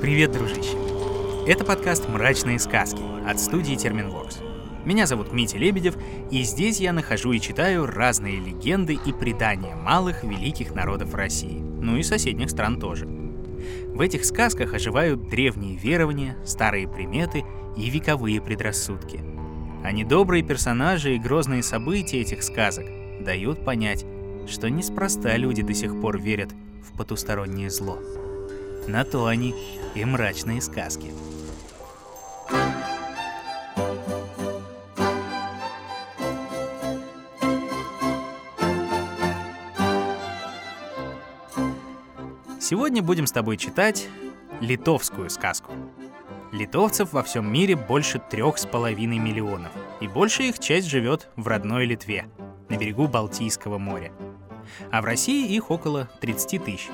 Привет, дружище! Это подкаст «Мрачные сказки» от студии Терминворкс. Меня зовут Митя Лебедев, и здесь я нахожу и читаю разные легенды и предания малых великих народов России, ну и соседних стран тоже. В этих сказках оживают древние верования, старые приметы и вековые предрассудки. А недобрые персонажи и грозные события этих сказок дают понять, что неспроста люди до сих пор верят в потустороннее зло. На то они и мрачные сказки. Сегодня будем с тобой читать литовскую сказку. Литовцев во всем мире больше трех с половиной миллионов, и большая их часть живет в родной Литве, на берегу Балтийского моря. А в России их около 30 тысяч.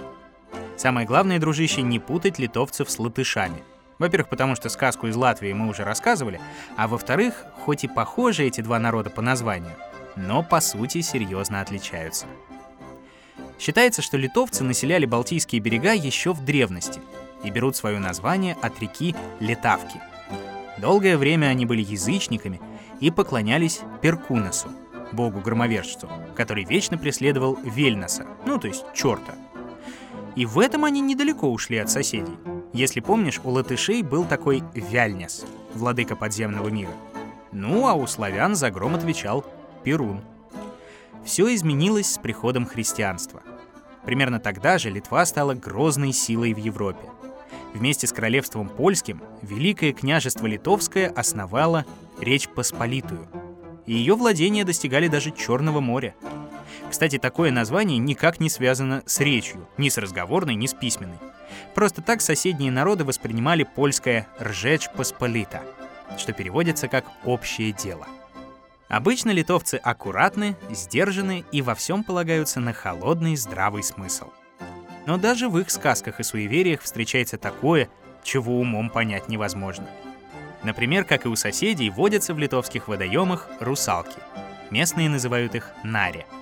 Самое главное, дружище, не путать литовцев с латышами. Во-первых, потому что сказку из Латвии мы уже рассказывали, а во-вторых, хоть и похожи эти два народа по названию, но по сути серьезно отличаются. Считается, что литовцы населяли Балтийские берега еще в древности и берут свое название от реки Летавки. Долгое время они были язычниками и поклонялись Перкунасу, богу-громовержцу, который вечно преследовал Вельнаса, ну то есть черта – и в этом они недалеко ушли от соседей. Если помнишь, у латышей был такой Вяльнес, владыка подземного мира. Ну, а у славян за гром отвечал Перун. Все изменилось с приходом христианства. Примерно тогда же Литва стала грозной силой в Европе. Вместе с королевством польским Великое княжество Литовское основало Речь Посполитую. И ее владения достигали даже Черного моря – кстати, такое название никак не связано с речью, ни с разговорной, ни с письменной. Просто так соседние народы воспринимали польское «ржечь посполита», что переводится как «общее дело». Обычно литовцы аккуратны, сдержаны и во всем полагаются на холодный здравый смысл. Но даже в их сказках и суевериях встречается такое, чего умом понять невозможно. Например, как и у соседей, водятся в литовских водоемах русалки. Местные называют их наре —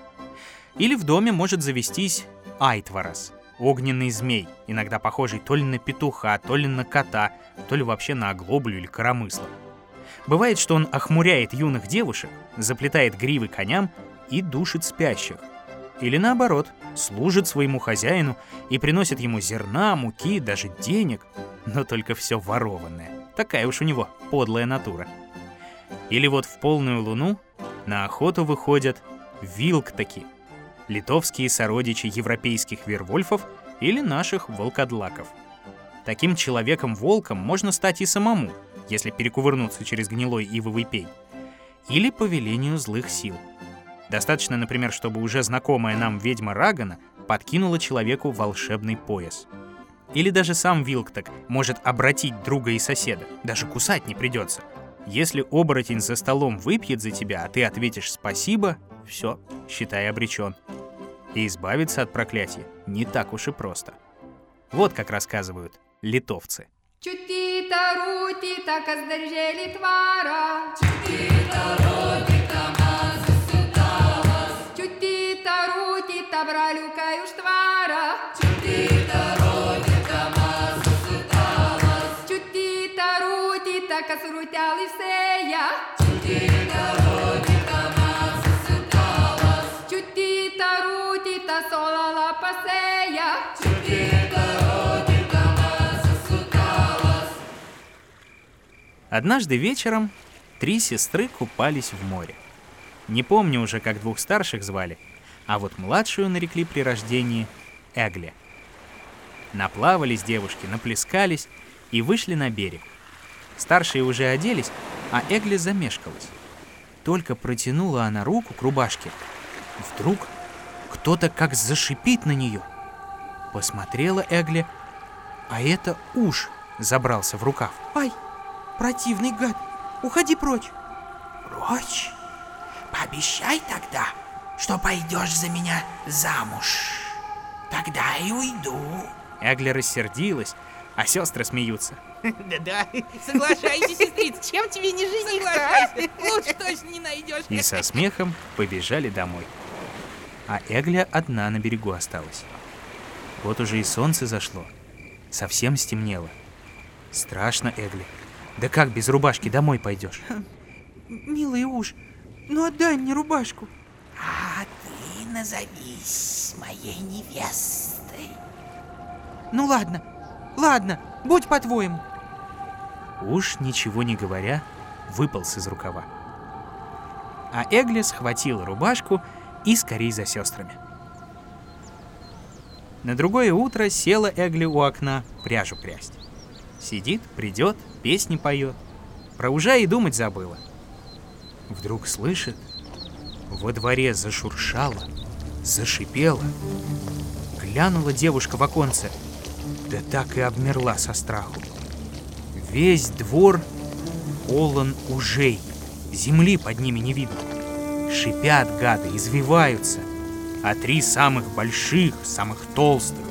или в доме может завестись айтварас, огненный змей, иногда похожий то ли на петуха, то ли на кота, то ли вообще на оглоблю или коромысло. Бывает, что он охмуряет юных девушек, заплетает гривы коням и душит спящих. Или наоборот, служит своему хозяину и приносит ему зерна, муки, даже денег, но только все ворованное. Такая уж у него подлая натура. Или вот в полную луну на охоту выходят вилк таки, литовские сородичи европейских вервольфов или наших волкодлаков. Таким человеком-волком можно стать и самому, если перекувырнуться через гнилой ивовый пень, или по велению злых сил. Достаточно, например, чтобы уже знакомая нам ведьма Рагана подкинула человеку волшебный пояс. Или даже сам Вилкток может обратить друга и соседа, даже кусать не придется. Если оборотень за столом выпьет за тебя, а ты ответишь «спасибо», все, считай обречен. И избавиться от проклятия не так уж и просто. Вот как рассказывают литовцы. Рутита, каздаржели твара. Чутита, рутита, рутита, Однажды вечером три сестры купались в море. Не помню уже, как двух старших звали, а вот младшую нарекли при рождении Эгле. Наплавались девушки, наплескались и вышли на берег. Старшие уже оделись, а Эгле замешкалась. Только протянула она руку к рубашке. Вдруг кто-то как зашипит на нее. Посмотрела Эгле, а это уж забрался в рукав. «Ай!» Противный гад. Уходи прочь. Прочь? Пообещай тогда, что пойдешь за меня замуж. Тогда и уйду. Эгли рассердилась, а сестры смеются. Да-да, соглашайся, сестрица, чем тебе не жизнь Соглашайся, лучше точно не найдешь. И со смехом побежали домой. А Эгля одна на берегу осталась. Вот уже и солнце зашло. Совсем стемнело. Страшно, Эгли. Да как без рубашки домой пойдешь? Милый уж, ну отдай мне рубашку. А ты назовись моей невестой. Ну ладно, ладно, будь по-твоему. Уж ничего не говоря, выполз из рукава. А Эгли схватила рубашку и скорей за сестрами. На другое утро села Эгли у окна пряжу прясть. Сидит, придет, песни поет. Про ужа и думать забыла. Вдруг слышит, во дворе зашуршало, зашипело. Глянула девушка в оконце, да так и обмерла со страху. Весь двор полон ужей, земли под ними не видно. Шипят гады, извиваются, а три самых больших, самых толстых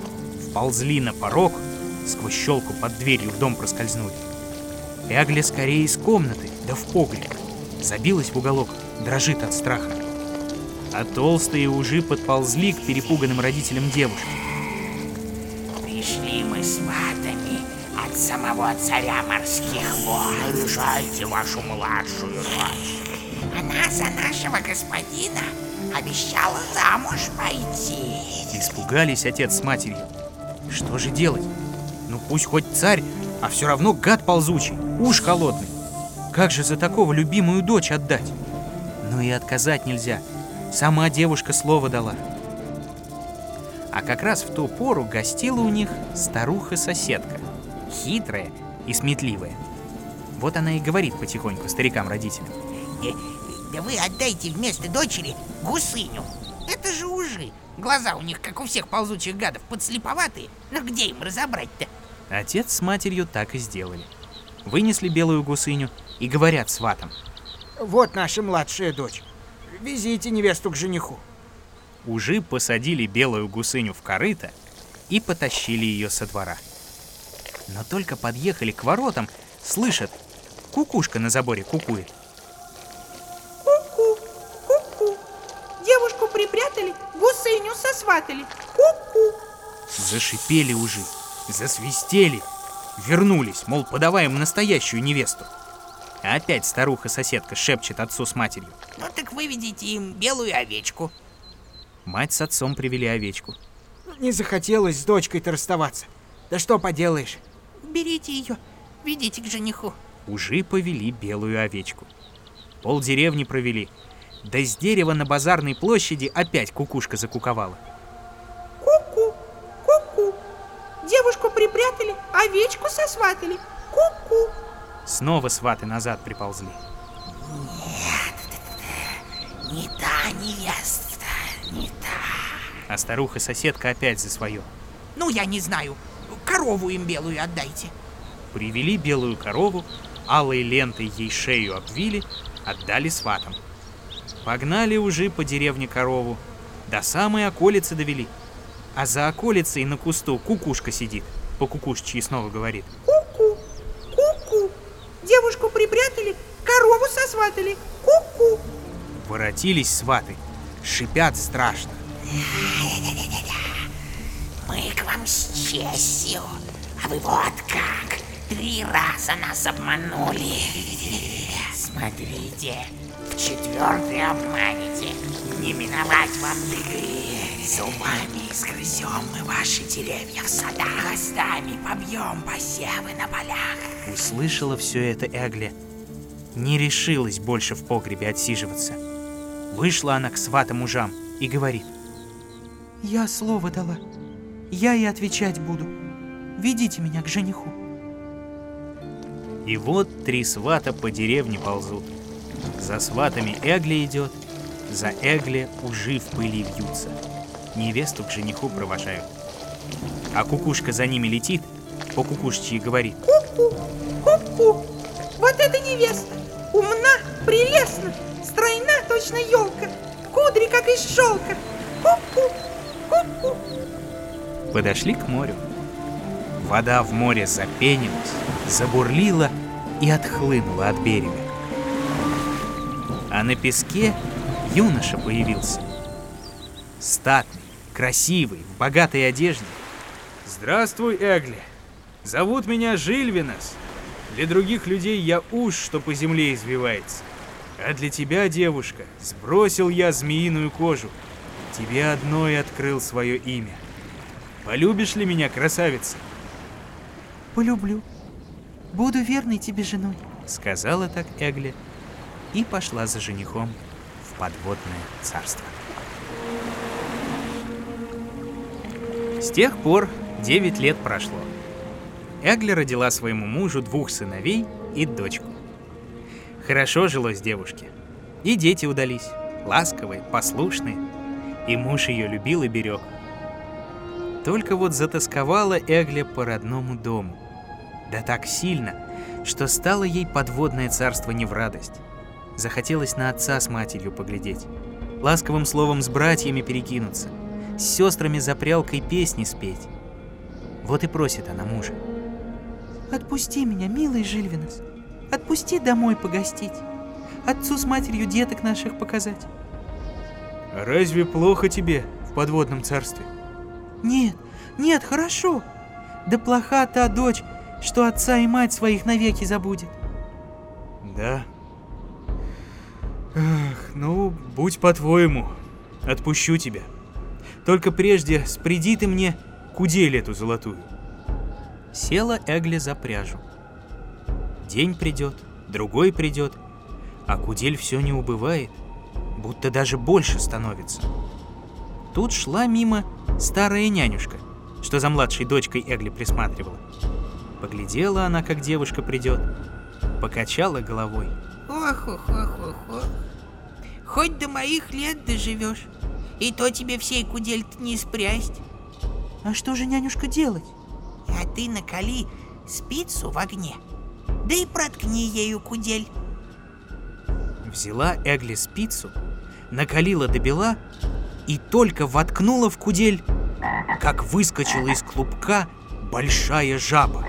вползли на порог, сквозь щелку под дверью в дом проскользнули. Эгля скорее из комнаты, да в погреб. Забилась в уголок, дрожит от страха. А толстые ужи подползли к перепуганным родителям девушки. Пришли мы с ватами от самого царя морских вод. Решайте вашу младшую дочь. Она за нашего господина обещала замуж пойти. Испугались отец с матерью. Что же делать? Ну пусть хоть царь, а все равно гад ползучий, уж холодный. Как же за такого любимую дочь отдать? Ну и отказать нельзя. Сама девушка слово дала. А как раз в ту пору гостила у них старуха-соседка. Хитрая и сметливая. Вот она и говорит потихоньку старикам-родителям. Да вы отдайте вместо дочери гусыню. Это же ужи. Глаза у них, как у всех ползучих гадов, подслеповатые. Но где им разобрать-то? Отец с матерью так и сделали. Вынесли белую гусыню и говорят сватам. Вот наша младшая дочь. Везите невесту к жениху. Ужи посадили белую гусыню в корыто и потащили ее со двора. Но только подъехали к воротам, слышат, кукушка на заборе кукует. Сосватали. Ку-ку. Зашипели ужи, засвистели, вернулись, мол, подавай им настоящую невесту. А опять старуха-соседка шепчет отцу с матерью. Ну так выведите им белую овечку. Мать с отцом привели овечку. Не захотелось с дочкой-то расставаться. Да что поделаешь. Берите ее, ведите к жениху. Ужи повели белую овечку. Пол деревни провели. Да с дерева на базарной площади опять кукушка закуковала. Овечку сосватали. Ку-ку. Снова сваты назад приползли. Не та невеста, не та. А старуха-соседка опять за свое. Ну, я не знаю. Корову им белую отдайте. Привели белую корову, алой лентой ей шею обвили, отдали сватам. Погнали уже по деревне корову, до самой околицы довели. А за околицей на кусту кукушка сидит, по кукушечьи снова говорит. Ку-ку, ку-ку. Девушку припрятали, корову сосватали. Ку-ку. Воротились сваты, шипят страшно. Мы к вам с честью, а вы вот как. Три раза нас обманули. Смотрите, в четвертый обманете. Не миновать вам беды. Зубами изгрызем мы ваши деревья в садах. Хвостами побьем посевы на полях. Услышала все это Эгли. Не решилась больше в погребе отсиживаться. Вышла она к сватам мужам и говорит. Я слово дала. Я и отвечать буду. Ведите меня к жениху. И вот три свата по деревне ползут. За сватами Эгли идет, за Эгли ужи в пыли вьются. Невесту к жениху провожают. А кукушка за ними летит, по кукушечьи говорит. Ку-ку, ку-ку. Вот это невеста. Умна, прелестна, стройна, точно елка. Кудри, как из шелка. Ку-ку, ку-ку. Подошли к морю. Вода в море запенилась, забурлила и отхлынула от берега. А на песке юноша появился. Статный, красивый, в богатой одежде. «Здравствуй, Эгли! Зовут меня Жильвинас. Для других людей я уж, что по земле извивается. А для тебя, девушка, сбросил я змеиную кожу. Тебе одной открыл свое имя. Полюбишь ли меня, красавица? Полюблю. Буду верной тебе женой. Сказала так Эгли и пошла за женихом в подводное царство. С тех пор 9 лет прошло. Эгли родила своему мужу двух сыновей и дочку. Хорошо жилось девушке. И дети удались, ласковые, послушные. И муж ее любил и берег. Только вот затасковала Эгля по родному дому. Да так сильно, что стало ей подводное царство не в радость. Захотелось на отца с матерью поглядеть, ласковым словом с братьями перекинуться, с сестрами за прялкой песни спеть. Вот и просит она мужа. Отпусти меня, милый Жильвинос. Отпусти домой погостить. Отцу с матерью деток наших показать. А разве плохо тебе в подводном царстве? Нет, нет, хорошо. Да плоха та дочь, что отца и мать своих навеки забудет. Да. Ах, ну, будь по-твоему. Отпущу тебя. Только прежде спреди ты мне кудель эту золотую. Села Эгли за пряжу. День придет, другой придет, а кудель все не убывает, будто даже больше становится. Тут шла мимо старая нянюшка, что за младшей дочкой Эгли присматривала. Поглядела она, как девушка придет, покачала головой. Ох, ох, ох, ох, ох. Хоть до моих лет доживешь, и то тебе всей кудель не спрясть. А что же, нянюшка, делать? А ты накали спицу в огне, да и проткни ею кудель. Взяла Эгли спицу, накалила до бела и только воткнула в кудель, как выскочила из клубка большая жаба.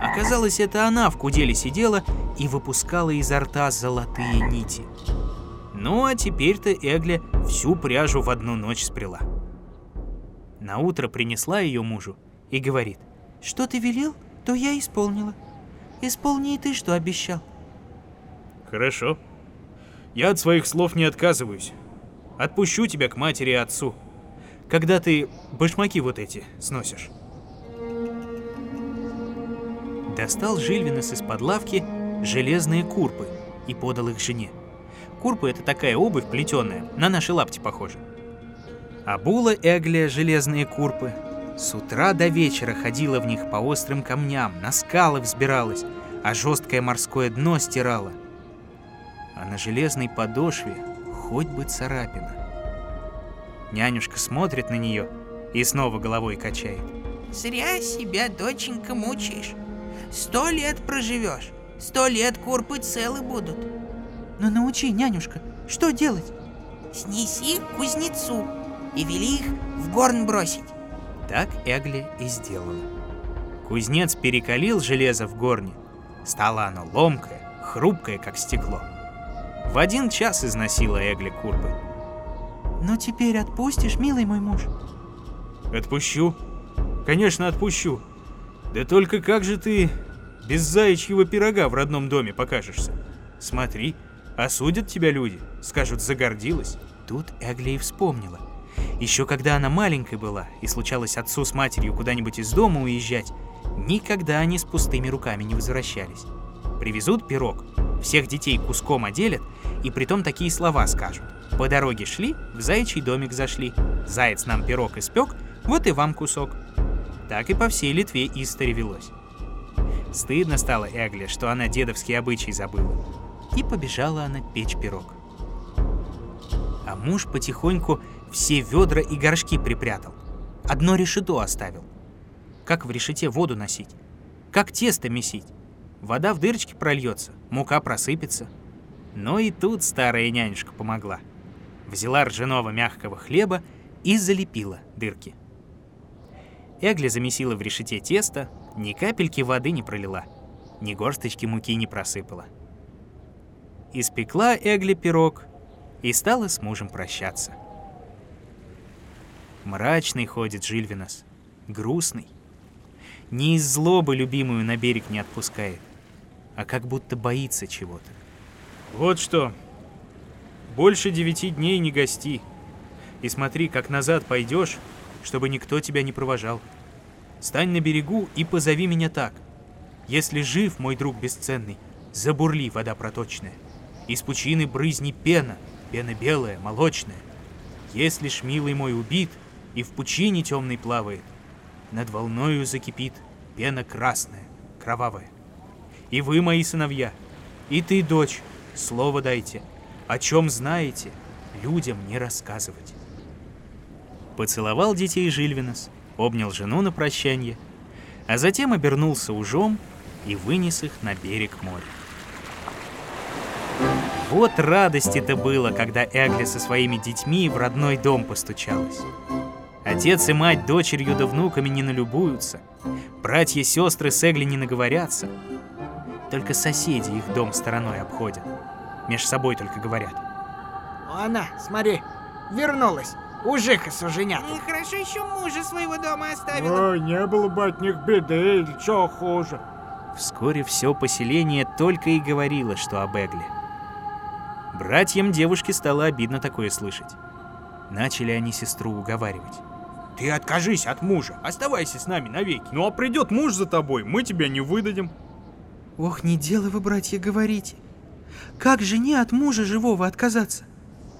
Оказалось, это она в куделе сидела и выпускала изо рта золотые нити. Ну а теперь-то Эгля всю пряжу в одну ночь спряла. На утро принесла ее мужу и говорит. Что ты велел, то я исполнила. Исполни и ты, что обещал. Хорошо. Я от своих слов не отказываюсь. Отпущу тебя к матери и отцу. Когда ты башмаки вот эти сносишь. Достал Жильвинес из-под лавки железные курпы и подал их жене. Курпы — это такая обувь плетеная, на наши лапти похожа. Обула Эглия железные курпы. С утра до вечера ходила в них по острым камням, на скалы взбиралась, а жесткое морское дно стирала. А на железной подошве хоть бы царапина. Нянюшка смотрит на нее и снова головой качает. Зря себя, доченька, мучаешь. Сто лет проживешь, сто лет курпы целы будут. Но Ну, научи, нянюшка, что делать? Снеси к кузнецу и вели их в горн бросить. Так Эгли и сделала. Кузнец перекалил железо в горне. Стало оно ломкое, хрупкое, как стекло. В один час износила Эгли курпы. Ну теперь отпустишь, милый мой муж? Отпущу. Конечно, отпущу. Да только как же ты без заячьего пирога в родном доме покажешься? Смотри, осудят тебя люди, скажут, загордилась. Тут Эгли и вспомнила. Еще когда она маленькой была и случалось отцу с матерью куда-нибудь из дома уезжать, никогда они с пустыми руками не возвращались. Привезут пирог, всех детей куском оделят, и притом такие слова скажут. По дороге шли, в заячий домик зашли. Заяц нам пирог испек, вот и вам кусок. Так и по всей Литве истори велось. Стыдно стало Эгле, что она дедовский обычай забыла. И побежала она печь пирог. А муж потихоньку все ведра и горшки припрятал. Одно решето оставил. Как в решете воду носить? Как тесто месить? Вода в дырочке прольется, мука просыпется. Но и тут старая нянюшка помогла. Взяла ржаного мягкого хлеба и залепила дырки. Эгли замесила в решете тесто, ни капельки воды не пролила, ни горсточки муки не просыпала. Испекла Эгли пирог и стала с мужем прощаться. Мрачный ходит Жильвинос, грустный. Не из злобы любимую на берег не отпускает, а как будто боится чего-то. Вот что, больше девяти дней не гости. И смотри, как назад пойдешь, чтобы никто тебя не провожал. Стань на берегу и позови меня так. Если жив мой друг бесценный, забурли вода проточная. Из пучины брызни пена, пена белая, молочная. Если ж милый мой убит и в пучине темной плавает, над волною закипит пена красная, кровавая. И вы, мои сыновья, и ты, дочь, слово дайте, о чем знаете, людям не рассказывать. Поцеловал детей Жильвинос, обнял жену на прощанье, а затем обернулся ужом и вынес их на берег моря. Вот радости-то было, когда Эгли со своими детьми в родной дом постучалась. Отец и мать дочерью да внуками не налюбуются, братья и сестры с Эгли не наговорятся. Только соседи их дом стороной обходят, меж собой только говорят. Она, смотри, вернулась. У Жихаса женят. Ну, хорошо еще мужа своего дома оставила. Ой, не было бы от них беды или чего хуже. Вскоре все поселение только и говорило, что об Эгле. Братьям девушки стало обидно такое слышать. Начали они сестру уговаривать. Ты откажись от мужа, оставайся с нами навеки. Ну а придет муж за тобой, мы тебя не выдадим. Ох, не дело вы, братья, говорите. Как жене от мужа живого отказаться?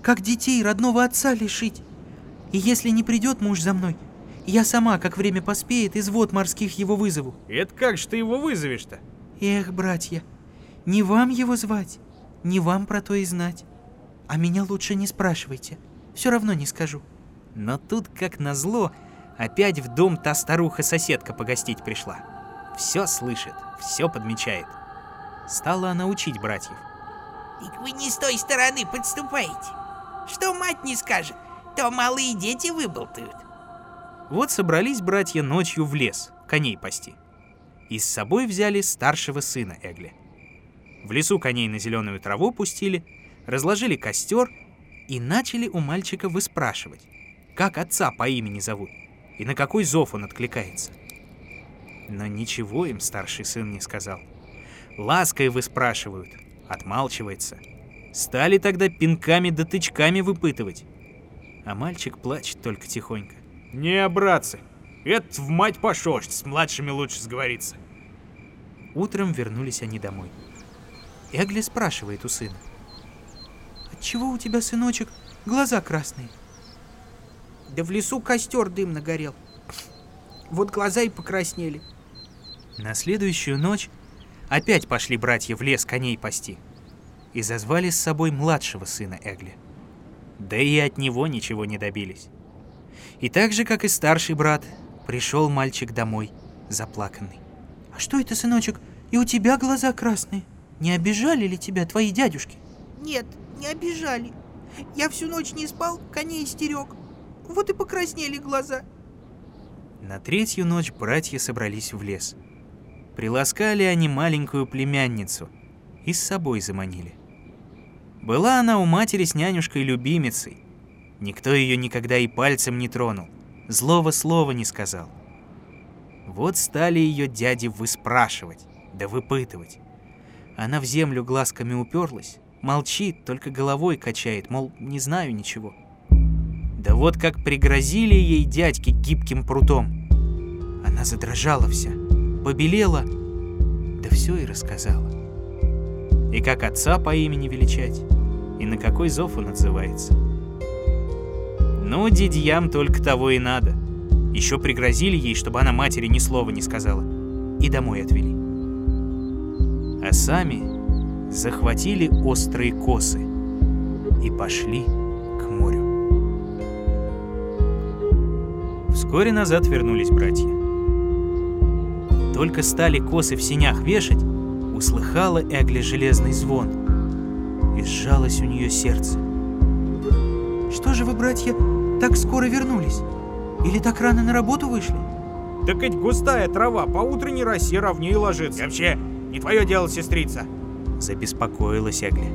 Как детей родного отца лишить? И если не придет муж за мной, я сама, как время поспеет, из вод морских его вызову. Это как же ты его вызовешь-то? Эх, братья, не вам его звать, не вам про то и знать. А меня лучше не спрашивайте, все равно не скажу. Но тут, как назло, опять в дом та старуха-соседка погостить пришла. Все слышит, все подмечает. Стала она учить братьев. Так вы не с той стороны подступаете. Что мать не скажет, то малые дети выболтают. Вот собрались братья ночью в лес, коней пасти. И с собой взяли старшего сына Эгли. В лесу коней на зеленую траву пустили, разложили костер и начали у мальчика выспрашивать, как отца по имени зовут и на какой зов он откликается. Но ничего им старший сын не сказал. Лаской выспрашивают, отмалчивается. Стали тогда пинками да тычками выпытывать. А мальчик плачет только тихонько. Не, братцы, это в мать пошел, с младшими лучше сговориться. Утром вернулись они домой. Эгли спрашивает у сына. Отчего у тебя, сыночек, глаза красные? Да в лесу костер дым нагорел. Вот глаза и покраснели. На следующую ночь опять пошли братья в лес коней пасти и зазвали с собой младшего сына Эгли. Да и от него ничего не добились. И так же, как и старший брат, пришел мальчик домой, заплаканный. А что это, сыночек, и у тебя глаза красные? Не обижали ли тебя твои дядюшки? Нет, не обижали. Я всю ночь не спал, коней стерег. Вот и покраснели глаза. На третью ночь братья собрались в лес. Приласкали они маленькую племянницу и с собой заманили. Была она у матери с нянюшкой любимицей. Никто ее никогда и пальцем не тронул, злого слова не сказал. Вот стали ее дяди выспрашивать, да выпытывать. Она в землю глазками уперлась, молчит, только головой качает, мол, не знаю ничего. Да вот как пригрозили ей дядьки гибким прутом. Она задрожала вся, побелела, да все и рассказала. И как отца по имени величать, и на какой зов он отзывается. Ну, дядьям только того и надо. Еще пригрозили ей, чтобы она матери ни слова не сказала. И домой отвели. А сами захватили острые косы и пошли к морю. Вскоре назад вернулись братья. Только стали косы в синях вешать, услыхала Эгли железный звон, и сжалось у нее сердце. Что же вы, братья, так скоро вернулись? Или так рано на работу вышли? Так ведь густая трава по утренней росе ровнее ложится. И вообще, не твое дело, сестрица. Забеспокоилась Эгли.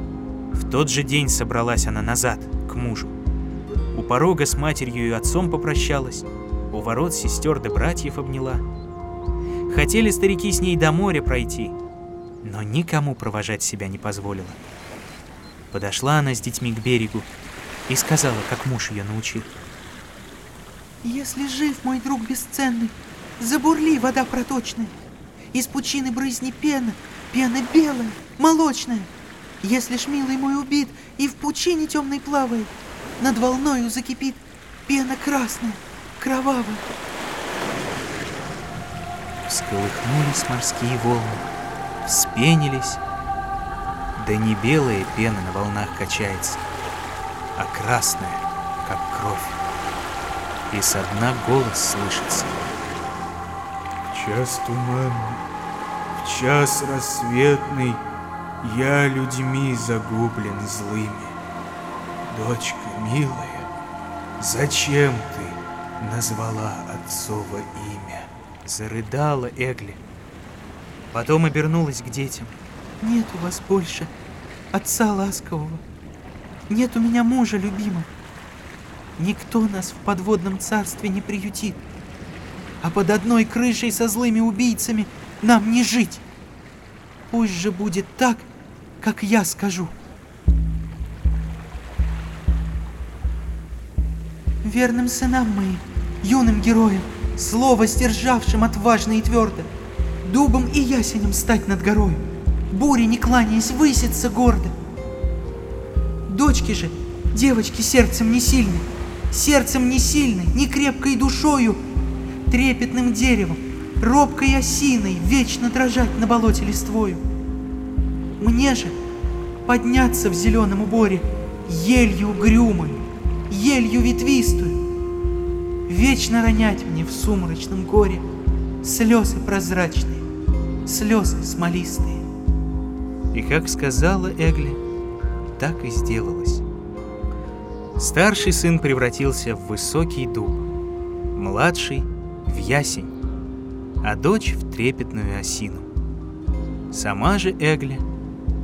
В тот же день собралась она назад, к мужу. У порога с матерью и отцом попрощалась, у ворот сестер да братьев обняла. Хотели старики с ней до моря пройти, но никому провожать себя не позволила. Подошла она с детьми к берегу и сказала, как муж ее научил. Если жив мой друг бесценный, забурли вода проточная. Из пучины брызни пена, пена белая, молочная. Если ж милый мой убит и в пучине темной плавает, над волною закипит пена красная, кровавая. Всколыхнулись морские волны, вспенились, да не белая пена на волнах качается, а красная, как кровь. И со дна голос слышится. Час туманный, в час рассветный Я людьми загублен злыми. Дочка милая, зачем ты назвала отцово имя? Зарыдала Эгли. Потом обернулась к детям. Нет у вас больше отца ласкового. Нет у меня мужа любимого. Никто нас в подводном царстве не приютит. А под одной крышей со злыми убийцами нам не жить. Пусть же будет так, как я скажу. Верным сынам моим, юным героям, слово сдержавшим отважно и твердо, дубом и ясенем стать над горою, буре не кланяясь, выситься гордо. Дочки же, девочки сердцем не сильны, сердцем не сильны, не крепкой душою, трепетным деревом, робкой осиной вечно дрожать на болоте листвою. Мне же подняться в зеленом уборе елью угрюмую, елью ветвистую, вечно ронять мне в сумрачном горе слезы прозрачные, слезы смолистые. И как сказала Эгли, так и сделалось. Старший сын превратился в высокий дуб, младший — в ясень, а дочь в трепетную осину. Сама же Эгли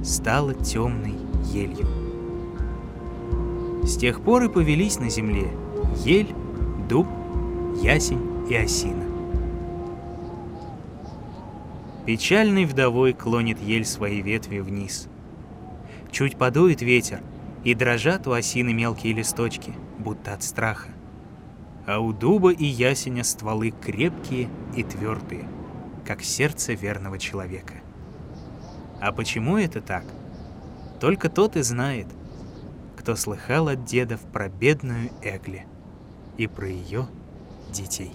стала темной елью. С тех пор и повелись на земле ель, дуб, ясень и осина. Печальной вдовой клонит ель свои ветви вниз. Чуть подует ветер, и дрожат у осины мелкие листочки, будто от страха. А у дуба и ясеня стволы крепкие и твердые, как сердце верного человека. А почему это так? Только тот и знает, кто слыхал от дедов про бедную Эгли и про ее детей.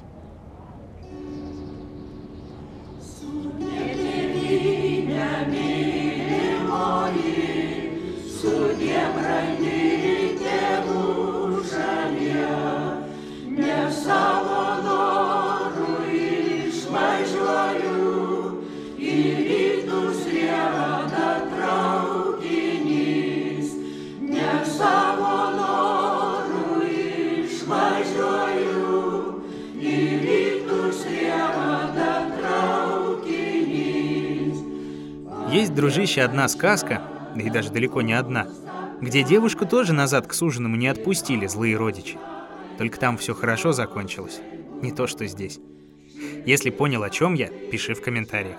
Есть, дружище, одна сказка, да и даже далеко не одна, где девушку тоже назад к суженому не отпустили злые родичи. Только там все хорошо закончилось, не то что здесь. Если понял, о чем я, пиши в комментариях.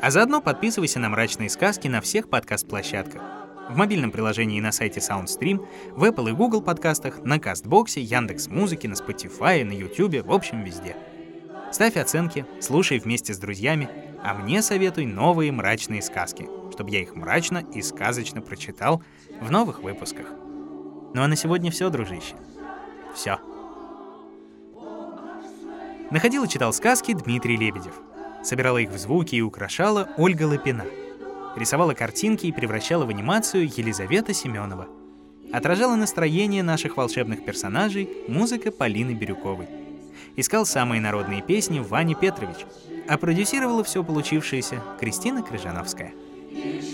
А заодно подписывайся на мрачные сказки на всех подкаст-площадках. В мобильном приложении и на сайте SoundStream, в Apple и Google подкастах, на Кастбоксе, Яндекс Музыке, на Spotify, на YouTube, в общем, везде. Ставь оценки, слушай вместе с друзьями, а мне советуй новые мрачные сказки, чтобы я их мрачно и сказочно прочитал в новых выпусках. Ну а на сегодня все, дружище. Все. Находил и читал сказки Дмитрий Лебедев. Собирала их в звуки и украшала Ольга Лапина. Рисовала картинки и превращала в анимацию Елизавета Семенова. Отражала настроение наших волшебных персонажей музыка Полины Бирюковой. Искал самые народные песни Вани Петрович, а продюсировала все получившееся Кристина Крыжановская. You